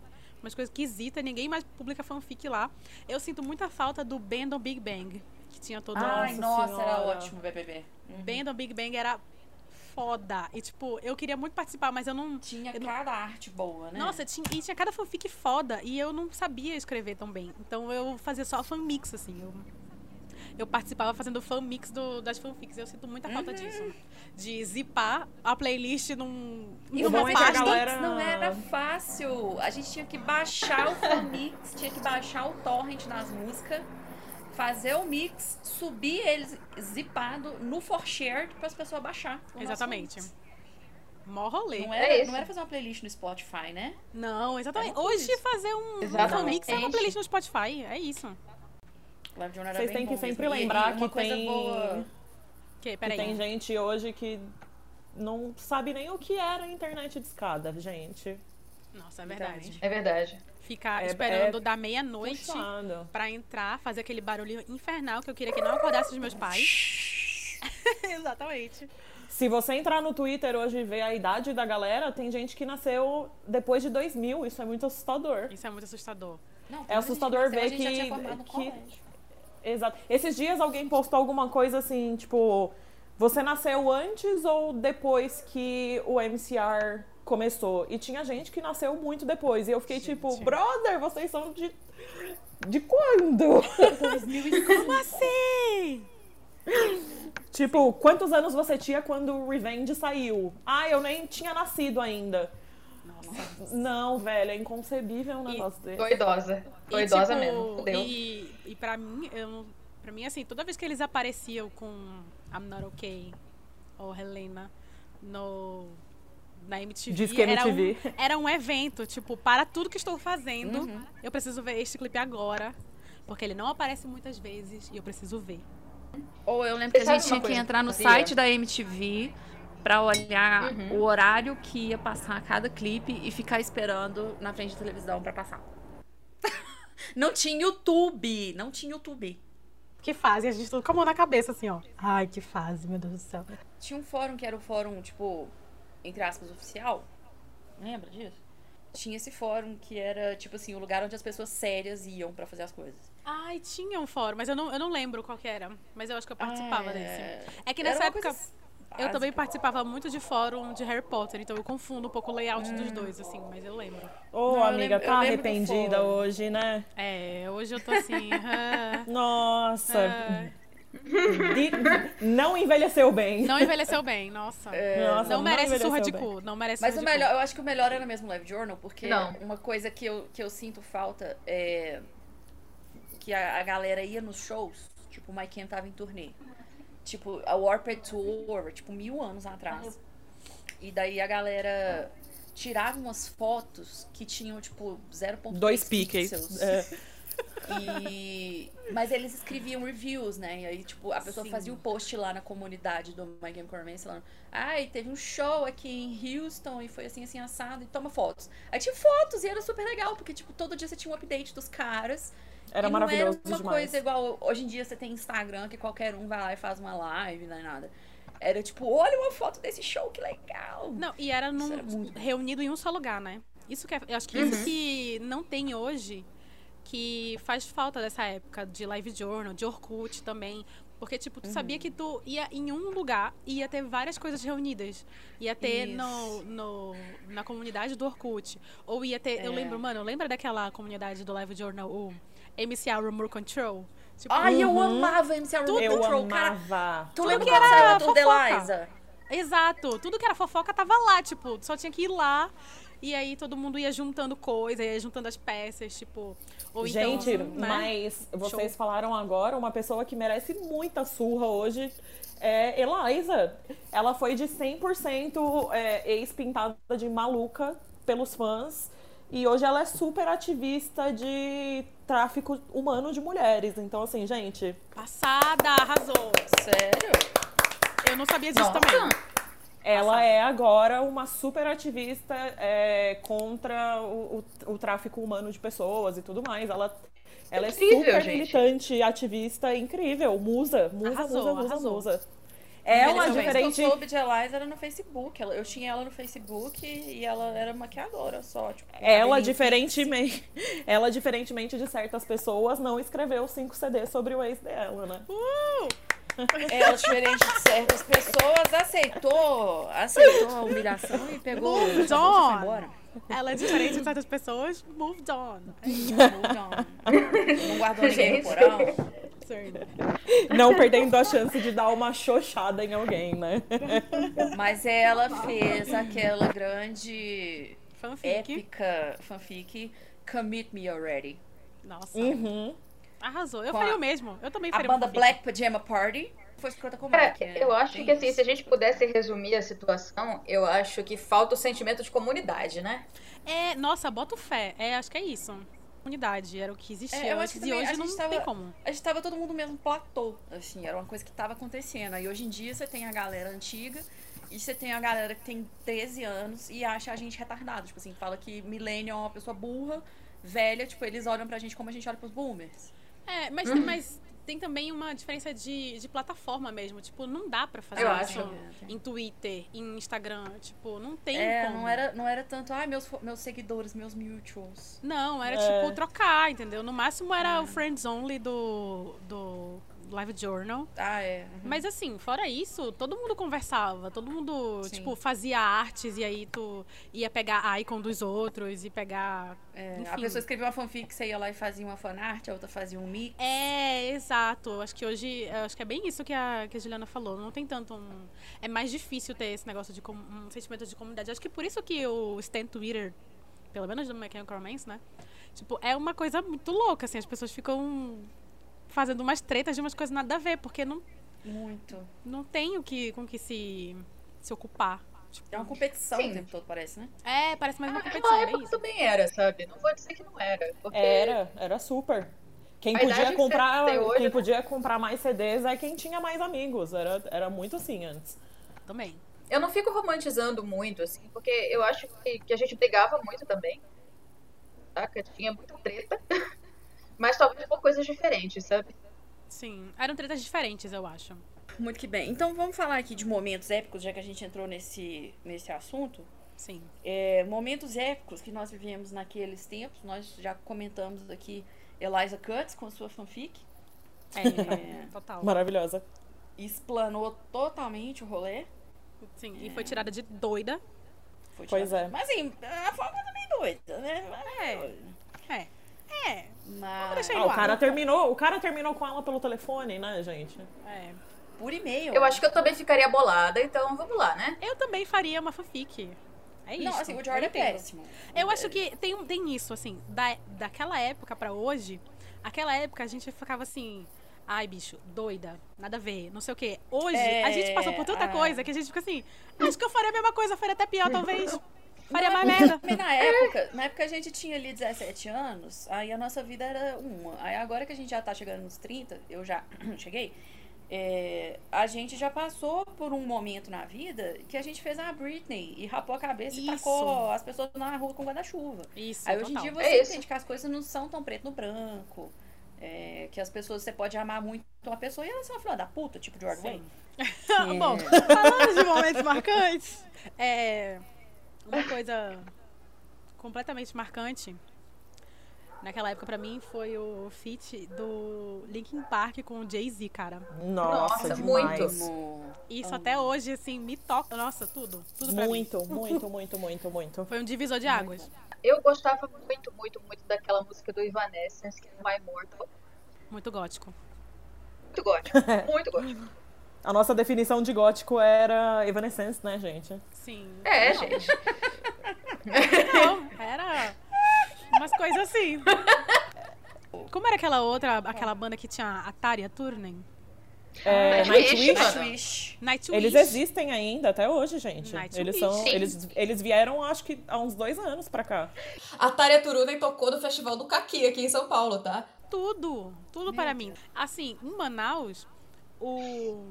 Umas coisas esquisitas, ninguém mais publica fanfic lá. Eu sinto muita falta do Band on Big Bang. Que tinha todo Ai, Nossa nossa, era ótimo, BBB. Band on Big Bang era foda. E, tipo, eu queria muito participar, mas eu não. Tinha eu não- cada arte boa, né? Nossa, tinha, e tinha cada fanfic foda. E eu não sabia escrever tão bem. Então eu fazia só fanmix, assim. Eu, eu participava fazendo fanmix do, das fanfics. Eu sinto muita falta disso. De zipar a playlist num, E o numa bom é a pasta. galera- não era fácil. A gente tinha que baixar o Famix, tinha que baixar o torrent das músicas, fazer o mix, subir eles zipado no ForShare para as pessoas baixar. Exatamente. mix. Mó rolê. Não É era, isso. não era fazer uma playlist no Spotify, né? Não, exatamente. Hoje fazer um, um Exatamente. fanmix é uma playlist no Spotify. É isso. Live Journal era Vocês bem têm que bom sempre mesmo. Lembrar e uma que coisa tem, boa. Que, que tem gente hoje que não sabe nem o que era a internet de escada, gente. Nossa, é verdade. É verdade. Ficar É- esperando é da meia-noite pra entrar, fazer aquele barulho infernal que eu queria que não acordasse os meus pais. Exatamente. Se você entrar no Twitter hoje e ver a idade da galera, tem gente que nasceu depois de 2000. Isso é muito assustador. Isso é muito assustador. Não, É assustador ver gente nasceu, a gente já que- tinha formado no que-. Exato. Esses dias alguém postou alguma coisa assim, tipo, você nasceu antes ou depois que o MCR começou? E tinha gente que nasceu muito depois. E eu fiquei tipo, brother, vocês são de. De quando? Como assim? tipo, quantos anos você tinha quando o Revenge saiu? Ah, eu nem tinha nascido ainda. Não, velho, é inconcebível um negócio desse. Tô idosa. Tô E, idosa tipo, mesmo. Fudeu. E, e pra mim, eu pra mim, assim, toda vez que eles apareciam com I'm Not Okay ou Helena no, na MTV, Diz que era, um, MTV. era um evento, tipo, para tudo que estou fazendo, Uhum. eu preciso ver este clipe agora, porque ele não aparece muitas vezes e eu preciso ver. Ou eu lembro que a gente tinha que entrar no site da MTV pra olhar Uhum. o horário que ia passar cada clipe e ficar esperando na frente da televisão pra passar. não tinha YouTube, não tinha YouTube. Que fase, a gente tudo com a mão na cabeça, assim, ó. Ai, que fase, meu Deus do céu. Tinha um fórum que era o fórum, tipo, entre aspas, oficial. Lembra disso? Tinha esse fórum que era, tipo assim, o lugar onde as pessoas sérias iam pra fazer as coisas. Ai, tinha um fórum, mas eu não, eu não lembro qual que era. Mas eu acho que eu participava É, desse. É que era nessa época coisa eu também participava muito de fórum de Harry Potter, então eu confundo um pouco o layout dos Hum. dois, assim, mas eu lembro. Ô, Não, eu amiga, lembro- tá lembro do arrependida hoje, né? É, hoje eu tô assim. ah, Nossa. ah, De- Não envelheceu bem. não envelheceu bem, nossa. Nossa, não merece surra de bem. cu, não merece Mas surra o de melhor, cu. eu acho que o melhor era mesmo o Live Journal, porque Não. uma coisa que eu, que eu sinto falta é que a, a galera ia nos shows, tipo, o Mike Ken tava em turnê. Tipo, a Warped Tour, tipo, mil anos atrás. E daí a galera tirava umas fotos que tinham, tipo, 0.3 Dois piques. pixels. É. E... Mas eles escreviam reviews, né? E aí, tipo, a pessoa Sim. fazia o post lá na comunidade do My Game Corner falando Ai, teve um show aqui em Houston e foi assim, assim, assado, e toma fotos. Aí tinha fotos e era super legal, porque, tipo, todo dia você tinha um update dos caras. Era e maravilhoso não era uma demais. coisa igual, hoje em dia você tem Instagram, que qualquer um vai lá e faz uma live, não é nada. Era tipo, olha uma foto desse show, que legal. Não, e era, num- era muito- reunido em um só lugar, né? Isso que é, eu acho que isso que não tem hoje, que faz falta dessa época de live journal, de Orkut também. Porque, tipo, tu sabia que tu ia em um lugar e ia ter várias coisas reunidas. Ia ter no, no, na comunidade do Orkut. Ou ia ter. Eu É. lembro, mano, lembra daquela comunidade do Live Journal, o MCA Rumor Control? Tipo, Ai, eu amava MC Room Eu Control, cara. amava. Tu Tudo lembra que era fofoca. Eliza? Exato. Tudo que era fofoca tava lá, tipo, só tinha que ir lá. E aí todo mundo ia juntando coisa, ia juntando as peças, tipo. Ou Gente, então, né? mas vocês Show. falaram agora, uma pessoa que merece muita surra hoje é Eliza. Ela foi de 100% é, ex-pintada de maluca pelos fãs. E hoje ela é super ativista de tráfico humano de mulheres. Então, assim, gente, Passada, arrasou. Sério? Eu não sabia disso Nossa. também. ela é agora uma super ativista é, contra o, o- o tráfico humano de pessoas e tudo mais. Ela, ela é Incrível, super gente. militante, ativista, incrível. Musa, musa, Arrasou, musa, musa, arrasou. musa. Ela, Primeira vez diferente. que eu soube de Eliza era no Facebook. Ela- Eu tinha ela no Facebook e ela era maquiadora só. Tipo, Ela, diferentemente, ela, diferentemente de certas pessoas, não escreveu cinco CDs sobre o ex dela, né? Ela, diferente de certas pessoas, aceitou, aceitou a humilhação e pegou Moved on. embora. Ela é diferente de certas pessoas, moved on. Não guardou ninguém no porão. Não perdendo a chance de dar uma xoxada em alguém, né? Mas ela fez aquela grande, Fanfic. épica fanfic Commit Me Already. Nossa, Uhum. arrasou. Eu Com faria a- o mesmo. Eu também A faria uma banda fanfic. Black Pajama Party foi escrota com Cara, Mike. eu acho Tem que assim, isso. se a gente pudesse resumir a situação, eu acho que falta o sentimento de comunidade, né? É, nossa, bota fé. É, acho que é isso. Unidade, era o que existia É, eu acho antes que e também hoje a não gente tem tava- como. a gente tava todo mundo no mesmo platô, assim, era uma coisa que tava acontecendo. Aí hoje em dia você tem a galera antiga e você tem a galera que tem 13 anos e acha a gente retardado. Tipo assim, fala que millennial é uma pessoa burra, velha, tipo, eles olham pra gente como a gente olha pros boomers. É, mas, Uhum. mas tem também uma diferença de, de plataforma mesmo. Tipo, não dá pra fazer Eu isso acho. em Twitter, em Instagram. Tipo, não tem É, como. não era, não era tanto, ai, meus, fo- meus seguidores, meus mutuals. Não, era É. tipo trocar, entendeu? No máximo era o Friends Only do, do Live Journal. Ah, é. uhum. Mas assim, fora isso, todo mundo conversava, todo mundo, Sim. tipo, fazia artes e aí tu ia pegar a icon dos outros e pegar. É, a pessoa escrevia uma fanfic, você ia lá e fazia uma fanart, a outra fazia um mix. É, exato. Acho que hoje, acho que é bem isso que a, que a Juliana falou. Não tem tanto um. É mais difícil ter esse negócio de com- um sentimento de comunidade. Acho que por isso que o Stan Twitter, pelo menos do Mechanical Romance, né? Tipo, é uma coisa muito louca, assim. As pessoas ficam fazendo umas tretas de umas coisas nada a ver, porque não, Muito. não tem o que, com que se, se ocupar. Tipo, É uma competição Sim. o tempo todo, parece, né? é, parece mais uma Naquela competição, bem época isso. também era, sabe? Não vou dizer que não era. Porque Era, era super. Quem podia comprar, hoje, quem né? podia comprar mais CDs é quem tinha mais amigos. Era, era muito assim antes. Também. eu não fico romantizando muito, assim, porque eu acho que, que a gente brigava muito também. Saca? Tinha muita treta. Mas talvez por coisas diferentes, sabe? Sim. Eram tretas diferentes, eu acho. Muito que bem. Então vamos falar aqui de momentos épicos, já que a gente entrou nesse, nesse assunto. Sim. É, momentos épicos que nós vivemos naqueles tempos. Nós já comentamos aqui Eliza Cuts com sua fanfic. É, total. Maravilhosa. Explanou totalmente o rolê. Sim. E foi tirada de doida. Foi Pois tirado- é. Mas assim, a forma também doida, né? É. É. É. Mas deixar Ah, o ar. cara terminou, o cara terminou com ela pelo telefone, né, gente? É. por e-mail. Eu acho que eu também ficaria bolada, então vamos lá, né? Eu também faria uma fanfic. É isso. Não, assim, o Jordan eu é péssimo. Eu acho que tem, tem isso, assim, da, daquela época pra hoje, aquela época a gente ficava assim, ai, bicho, doida, nada a ver, não sei o quê. Hoje, É, a gente passou por tanta ah. coisa que a gente fica assim, acho que eu faria a mesma coisa, faria até pior, talvez. Faria Não, mais é merda. Também na época, na época a gente tinha ali 17 anos, aí a nossa vida era uma. Aí agora que a gente já tá chegando nos 30, eu já cheguei, é, a gente já passou por um momento na vida que a gente fez a Britney e rapou a cabeça e Isso. tacou as pessoas na rua com guarda-chuva. Isso, Aí hoje em dia É você isso. entende que as coisas não são tão preto no branco. é, que as pessoas, você pode amar muito uma pessoa e ela ser uma filha da puta, tipo George Way. Sim. Bom, falando de momentos marcantes, é, uma coisa completamente marcante naquela época pra mim foi o feat do Linkin Park com o Jay-Z, cara. Nossa, Nossa, demais. Amo. Isso até hoje, assim, me toca. Nossa, tudo. Tudo pra mim. Muito, muito, muito, muito, muito. Foi um divisor de águas. Eu gostava muito, muito, muito daquela música do Evanescence, que é My Mortal. Muito gótico. Muito gótico, muito gótico. A nossa definição de gótico era Evanescence, né, gente? Sim. É, Não, gente. Não, era umas coisas assim. Como era aquela outra, aquela banda que tinha Ataria Turnen? É, Nightwish, Nightwish. Nightwish. Nightwish. eles existem ainda até hoje, gente. Nightwish. Eles são, Sim. eles, eles vieram, acho que há uns dois anos pra cá. A Tária Turunen tocou no Festival do Caqui aqui em São Paulo, tá? Tudo, tudo para mim. Assim, em Manaus, o,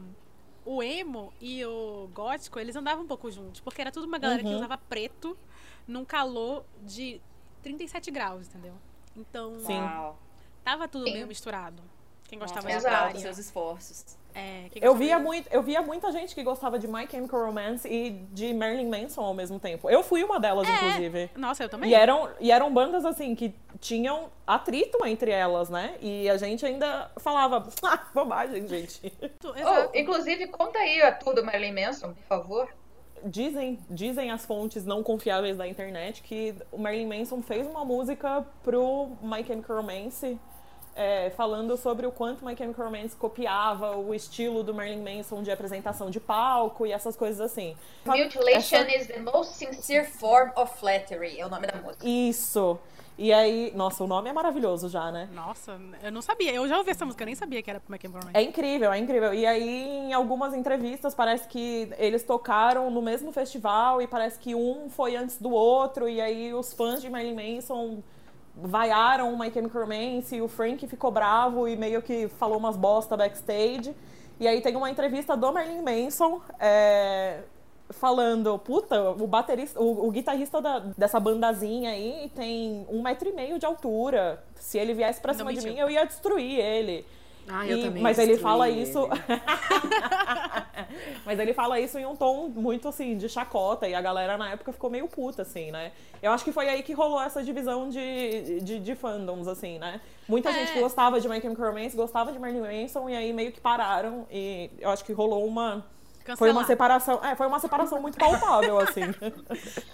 o emo e o gótico, eles andavam um pouco juntos, porque era tudo uma galera que Uhum. usava preto num calor de 37 graus, entendeu? Então, Sim. Tava tudo Sim. meio misturado. Quem gostava Nossa, de Ataria. seus esforços. É, Eu via, de- muito, eu via muita gente que gostava de My Chemical Romance e de Marilyn Manson ao mesmo tempo. Eu fui uma delas, É. inclusive. Nossa, eu também. E eram, e eram bandas, assim, que tinham atrito entre elas, né? E a gente ainda falava, ah, bobagem, gente. Exato. Oh, inclusive, conta aí a tudo do Marilyn Manson, por favor. Dizem, dizem as fontes não confiáveis da internet que o Marilyn Manson fez uma música pro My Chemical Romance é, falando sobre o quanto My Chemical Romance copiava o estilo do Marilyn Manson de apresentação de palco e essas coisas assim. Mutilation Essa- is the most sincere form of flattery, é o nome da música. Isso. E aí, nossa, o nome é maravilhoso já, né? Nossa, eu não sabia. Eu já ouvi essa música, eu nem sabia que era pro Romance. É incrível, é incrível. E aí, em algumas entrevistas, parece que eles tocaram no mesmo festival e parece que um foi antes do outro. E aí, os fãs de Marilyn Manson vaiaram o My Chemical Romance e o Frank ficou bravo e meio que falou umas bosta backstage. E aí, tem uma entrevista do Marilyn Manson é, falando: puta, o baterista, o, o guitarrista da- dessa bandazinha aí tem um metro e meio de altura. Se ele viesse pra cima de mim, eu ia destruir ele. Ah, E- mas ele fala ele. isso. mas ele fala isso em um tom muito assim, de chacota, e a galera na época ficou meio puta, assim, né? Eu acho que foi aí que rolou essa divisão de, de, de fandoms, assim, né? Muita É. gente que gostava de My Chemical Romance gostava de Marilyn Manson, e aí meio que pararam, e eu acho que rolou uma. Foi uma Cancelar. separação. É, foi uma separação muito palpável, assim.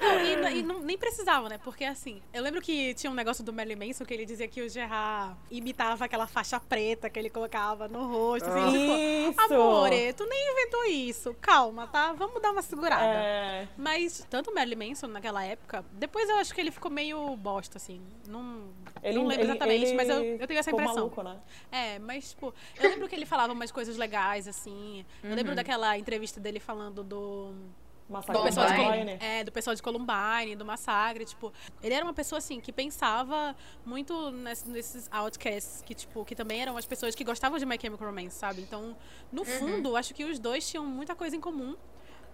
Não, e, e não- nem precisava, né? Porque assim, eu lembro que tinha um negócio do Marilyn Manson que ele dizia que o Gerard imitava aquela faixa preta que ele colocava no rosto. Assim, tipo, Isso! amore, tu nem inventou isso. Calma, tá? Vamos dar uma segurada. É, Mas tanto o Marilyn Manson naquela época, depois eu acho que ele ficou meio bosta, assim. Não, ele, não lembro ele- exatamente, ele mas eu, eu tenho essa impressão. maluco, né? É, mas, tipo, eu lembro que ele falava umas coisas legais, assim. Eu Uhum. lembro daquela entrevista dele falando do. Massacre Do pessoal, de Columbine. Columbine. Colum- é, do pessoal de Columbine, do massacre, tipo, ele era uma pessoa assim que pensava muito ness- nesses outcasts, que tipo, que também eram as pessoas que gostavam de My Chemical Romance, sabe? Então, no fundo, acho que os dois tinham muita coisa em comum.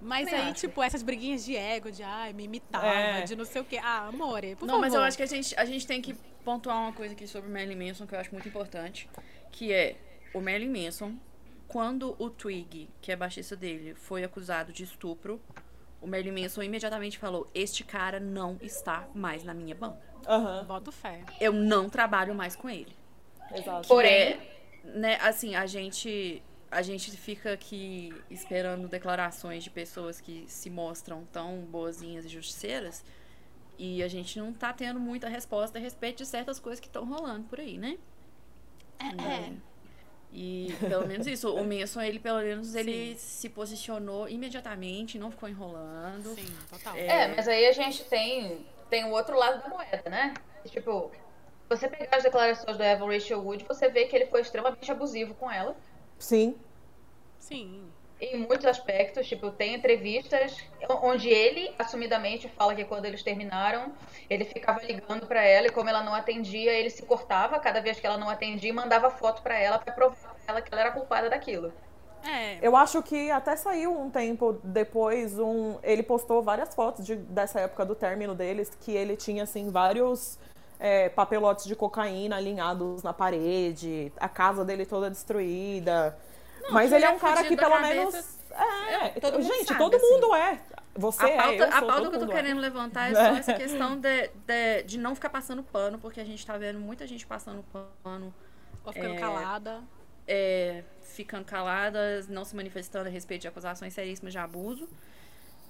Mas aí, acho. tipo, essas briguinhas de ego, de ai, me imitava, É. de não sei o quê. Ah, amore, por Não, favor. mas eu acho que a gente, a gente tem que pontuar uma coisa aqui sobre o Marilyn Manson que eu acho muito importante, que é o Marilyn Manson, quando o Twig, que é baixista dele, foi acusado de estupro, o Marilyn Manson imediatamente falou: "Este cara não está mais na minha banda. Aham, Boto fé. Eu não trabalho mais com ele." exato. Porém, né, assim, a gente a gente fica aqui esperando declarações de pessoas que se mostram tão boazinhas e justiceiras e a gente não tá tendo muita resposta a respeito de certas coisas que estão rolando por aí, né? É. E pelo menos isso, o Manson, ele pelo menos ele se posicionou imediatamente, não ficou enrolando. Sim, total. É, mas aí a gente tem, tem o outro lado da moeda, né? Tipo, você pegar as declarações do Evan Rachel Wood, você vê que ele foi extremamente abusivo com ela. Sim. Sim. Em muitos aspectos, tipo, tem entrevistas onde ele assumidamente fala que quando eles terminaram, ele ficava ligando pra ela e como ela não atendia, ele se cortava cada vez que ela não atendia e mandava foto pra ela pra provar pra ela que ela era culpada daquilo. É. Eu acho que até saiu um tempo depois, um, ele postou várias fotos de- dessa época do término deles, que ele tinha, assim, vários é, papelotes de cocaína alinhados na parede, a casa dele toda destruída. Mas que ele é um é cara que pelo cabeça, menos... É, todo mundo gente, sabe, todo assim. mundo é. Você A pauta, é, eu a pauta que eu tô é. querendo levantar é só essa questão de, de, de não ficar passando pano, porque a gente tá vendo muita gente passando pano, Ou ficando É. calada. é, ficando caladas, não se manifestando a respeito de acusações seríssimas de abuso.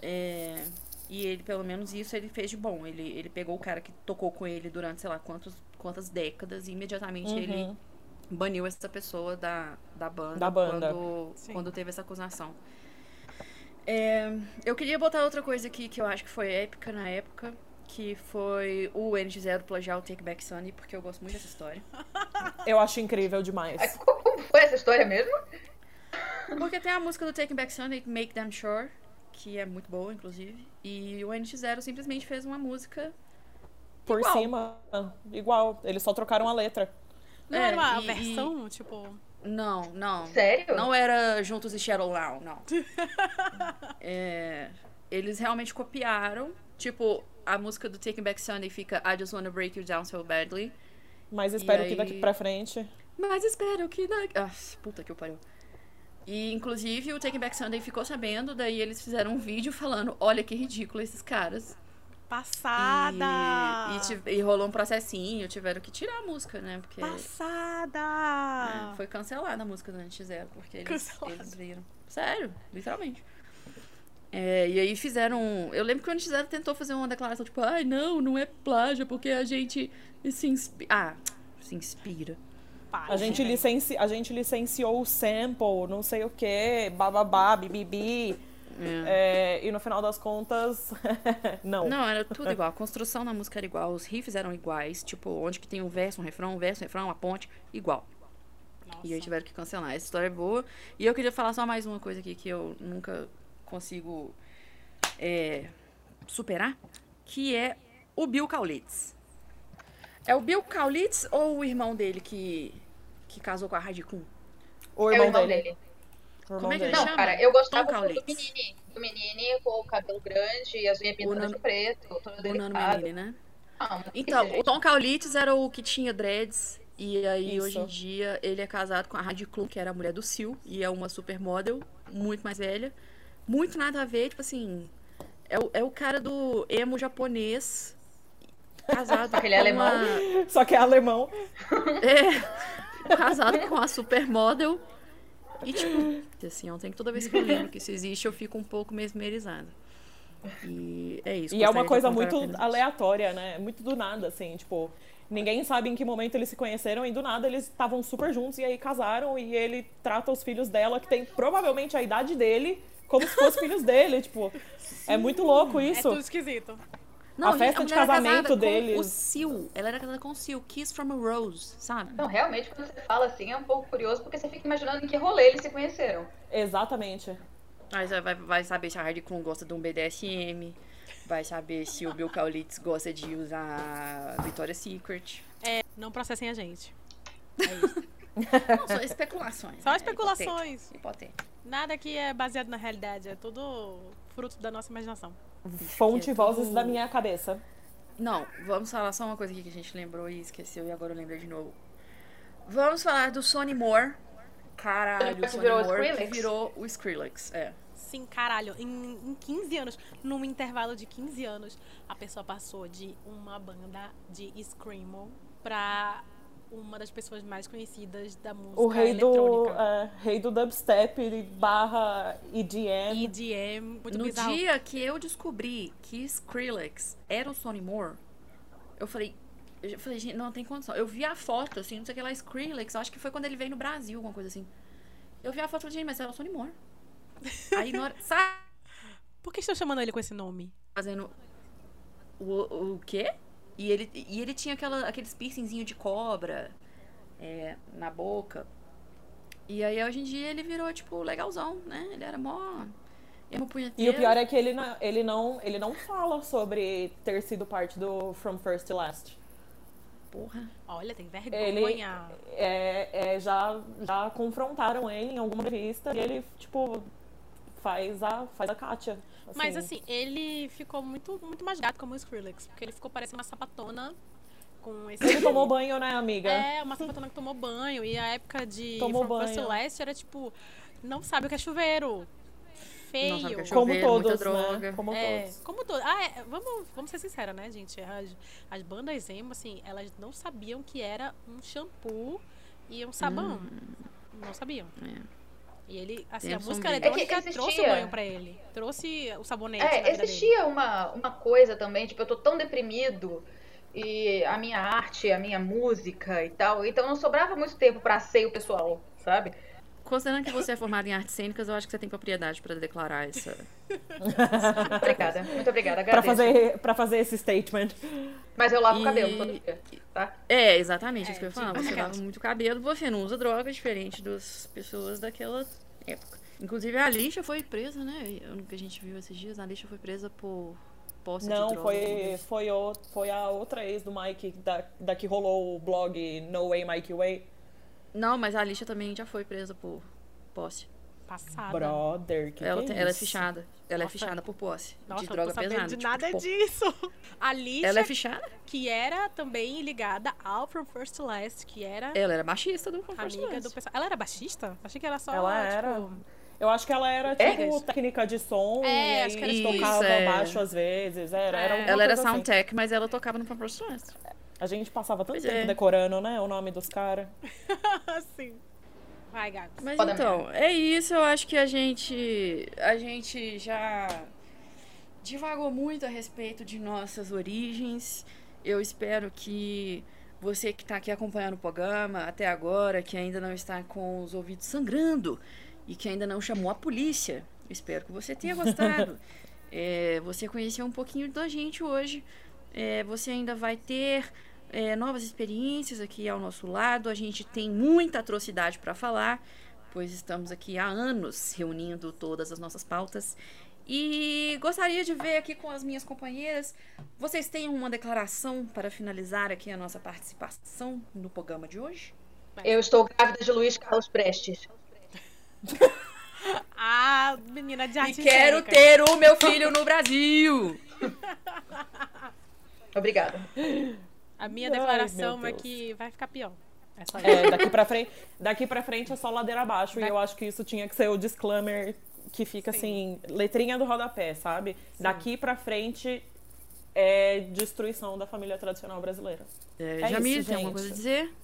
É, e ele, pelo menos isso, ele fez de bom. Ele, ele pegou o cara que tocou com ele durante, sei lá, quantos, quantas décadas e imediatamente Uhum. ele baniu essa pessoa da, da banda, Da banda. Quando, quando teve essa acusação. É, eu queria botar outra coisa aqui que eu acho que foi épica na época, que foi o NX0 plagiar o Take Back Sunday, porque eu gosto muito dessa história. Eu acho incrível demais. Como foi essa história mesmo? Porque tem a música do Take Back Sunday, Make Them Sure, que é muito boa, inclusive. E o NX0 simplesmente fez uma música. Por igual. cima, igual. Eles só trocaram a letra. Não É, era uma e- versão, tipo. Não, não. Sério? Não era Juntos e Shadow Now, não. É, eles realmente copiaram. Tipo, a música do Taking Back Sunday fica I Just Wanna Break You Down So Badly. Mas espero aí- que daqui pra frente. Mas espero que daqui. Ah, puta que eu pariu. E, inclusive, o Taking Back Sunday ficou sabendo, daí eles fizeram um vídeo falando: olha que ridículo esses caras. Passada! E, e e rolou um processinho, tiveram que tirar a música, né? Porque Passada! é, foi cancelada a música do NX0, porque eles, eles viram. Sério, literalmente. É, e aí fizeram. Eu lembro que o NX0 tentou fazer uma declaração, tipo, ai, não, não é plágio, porque a gente se inspira. Ah, se inspira. A gente, licenci... a gente licenciou o sample, não sei o que, bababá, bibibi. É, e no final das contas, não. Não, era tudo igual. A construção da música era igual, os riffs eram iguais, tipo, onde que tem um verso, um refrão, um verso, um refrão, uma ponte, igual. E aí tiveram que cancelar. Essa história é boa. E eu queria falar só mais uma coisa aqui que eu nunca consigo é, superar, que é o Bill Kaulitz. É o Bill Kaulitz ou o irmão dele que, que casou com a Heidi Klum? O É irmão, o irmão dele. dele. Como é que dele. ele Não, chama? cara, eu gostava do, menino. Do menino com o cabelo grande e as unhas pintadas de preto, todo O Nano. Menini, né? Ah, Então, o Tom Kaulitz era o que tinha dreads E aí, Isso. hoje em dia, ele é casado com a Heidi Klum, que era a mulher do Sil, e é uma supermodel, muito mais velha. Muito nada a ver, tipo assim. É o, é o cara do emo japonês. Casado Aquele com alemão. uma- Só que é alemão. É, casado com a supermodel. E, tipo, assim, ontem toda vez que eu lembro que isso existe, eu fico um pouco mesmerizada. E é isso. E é uma coisa muito apenas aleatória, né? Muito do nada, assim, tipo, ninguém sabe em que momento eles se conheceram e do nada eles estavam super juntos e aí casaram e ele trata os filhos dela, que tem provavelmente a idade dele, como se fossem filhos dele, tipo. É muito louco É isso. tudo esquisito. Não, A gente, festa de mulher era casamento. Com o Sil. Ela era casada com o Sil. Kiss from a Rose, sabe? Não, realmente, quando você fala assim, é um pouco curioso, porque você fica imaginando em que rolê eles se conheceram. Exatamente. Mas vai, vai- vai saber se a Heidi Klum gosta de um BDSM. Vai saber se o Bill Kaulitz gosta de usar Victoria's Secret. Não processem a gente. Não, só especulações. Só né? especulações. Hipotético. Hipotético. Nada que é baseado na realidade. É tudo fruto da nossa imaginação. Fonte é vozes tudo- da minha cabeça. Não, vamos falar só uma coisa aqui que a gente lembrou e esqueceu e agora eu lembrei de novo. Vamos falar do Sonny Moore. Caralho, o virou o Moore que virou o Skrillex. É. Sim, caralho. Em, em 15 anos, num intervalo de 15 anos, a pessoa passou de uma banda de Screamo pra uma das pessoas mais conhecidas da música O rei do, eletrônica. é, rei do dubstep barra EDM. EDM, muito no bizarro. dia que eu descobri que Skrillex era o Sonny Moore, eu falei. Eu falei, gente, não tem condição. Eu vi a foto, assim, não sei o que lá, Skrillex, eu acho que foi quando ele veio no Brasil, alguma coisa assim. Eu vi a foto e falei, gente, mas era o Sonny Moore. Aí na hora. Sabe? Por que estão chamando ele com esse nome? fazendo o, o quê? E ele, e ele tinha aquela, aqueles piercingzinho de cobra é, na boca. E aí hoje em dia ele virou, tipo, legalzão, né? Ele era mó. Emo E o pior é que ele não, ele, não, ele não fala sobre ter sido parte do From First to Last. Porra. Olha, tem Ele vergonha. é, é, já, já confrontaram ele em alguma revista e ele, tipo, faz a, faz a Kátia. Mas assim, ele ficou muito, muito mais gato como o Skrillex. Porque ele ficou parecendo uma sapatona com esse. Ele tomou banho, né, amiga? É, uma sapatona que tomou banho. E a época de Tomou banho. Last era tipo, não sabe o que é chuveiro. Feio. Não sabe o que é Como Chover, muita todos, droga. né? Como É, todos. como todo. Ah, é, vamos, vamos ser sinceros, né, gente? As, as bandas emo, assim, elas não sabiam que era um shampoo e um sabão. Não sabiam. É. E ele, assim, Tempo a música sombrio. eletrônica É que trouxe o existia- banho pra ele. Trouxe o sabonete É, existia uma, uma coisa também, tipo, eu tô tão deprimido e a minha arte, a minha música e tal, então não sobrava muito tempo pra ser o pessoal, sabe? Considerando que você é formado em artes cênicas, eu acho que você tem propriedade pra declarar essa. Obrigada, muito obrigada, Pra agradeço. fazer, pra fazer esse statement. Mas eu lavo o E- cabelo todo dia, tá? É, exatamente isso que eu ia falar. Você aquelas. lava muito cabelo, você não usa droga, diferente das pessoas daquela época. Inclusive, a Alicia foi presa, né? O que a gente viu esses dias, a Alicia foi presa por posse de Não, droga. foi, foi, o, foi a outra ex do Mike, da, da que rolou o blog No Way Mike Way. Não, mas a Alicia também já foi presa por posse. Passada. Brother, que ela, que é ela é fichada. Ela é Nossa. fichada por posse Nossa, de droga não tô pesada. de tipo, nada pô. disso. A Alicia, Ela é fichada? que era também ligada ao From First to Last, que era Ela era baixista do From First amiga Last. do pessoal. Ela era baixista? Achei que era só, Ela tipo, era. Eu acho que ela era, É? tipo, técnica de som. É, e acho que era aí tipo tocava é. baixo às vezes. Era, era É. alguma Ela era coisa assim. soundtech, mas ela tocava no From First Last. A gente passava tanto Pois tempo é. decorando, né? O nome dos caras. assim. Vai, gato. Mas Foda então, é isso. Eu acho que a gente. A gente já divagou muito a respeito de nossas origens. Eu espero que você que está aqui acompanhando o programa até agora, que ainda não está com os ouvidos sangrando e que ainda não chamou a polícia, espero que você tenha gostado. É, você conheceu um pouquinho da gente hoje. É, você ainda vai ter é, novas experiências aqui ao nosso lado. A gente tem muita atrocidade para falar, pois estamos aqui há anos reunindo todas as nossas pautas. E gostaria de ver aqui com as minhas companheiras. Vocês têm uma declaração para finalizar aqui a nossa participação no programa de hoje? Eu estou grávida de Luiz Carlos Prestes. Ah, menina de E arte quero cênica. ter o meu filho no Brasil! Obrigada. A minha Ai, declaração é que vai ficar pior. É só É, daqui pra frente, daqui pra frente é só ladeira abaixo. E Da- eu acho que isso tinha que ser o disclaimer que fica assim, letrinha do rodapé, sabe? Daqui pra frente é destruição da família tradicional brasileira. É, É Jamile, isso, tem alguma gente. coisa a dizer?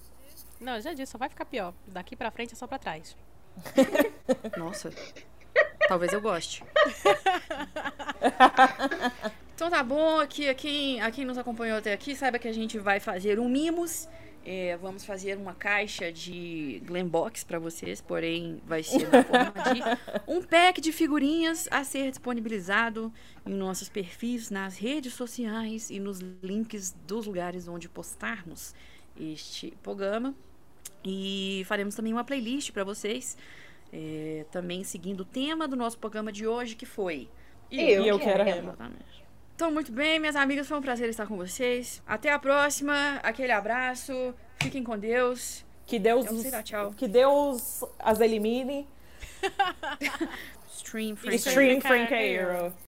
Não, eu já disse, só vai ficar pior. Daqui pra frente é só pra trás. Nossa. Talvez eu goste. então tá bom, aqui, a quem, a quem nos acompanhou até aqui, saiba que a gente vai fazer um mimos. É, vamos fazer uma caixa de Glambox pra vocês, porém vai ser na forma de um pack de figurinhas a ser disponibilizado em nossos perfis nas redes sociais e nos links dos lugares onde postarmos este programa. E faremos também uma playlist pra vocês, é, também seguindo o tema do nosso programa de hoje, que foi. Eu E eu que quero rema. Exatamente. Então, muito bem, minhas amigas, foi um prazer estar com vocês. Até a próxima, aquele abraço, fiquem com Deus. Que Deus, Eu não sei dar tchau. que Deus as elimine. Stream. Frank. Stream Frank Frank Aero. Aero.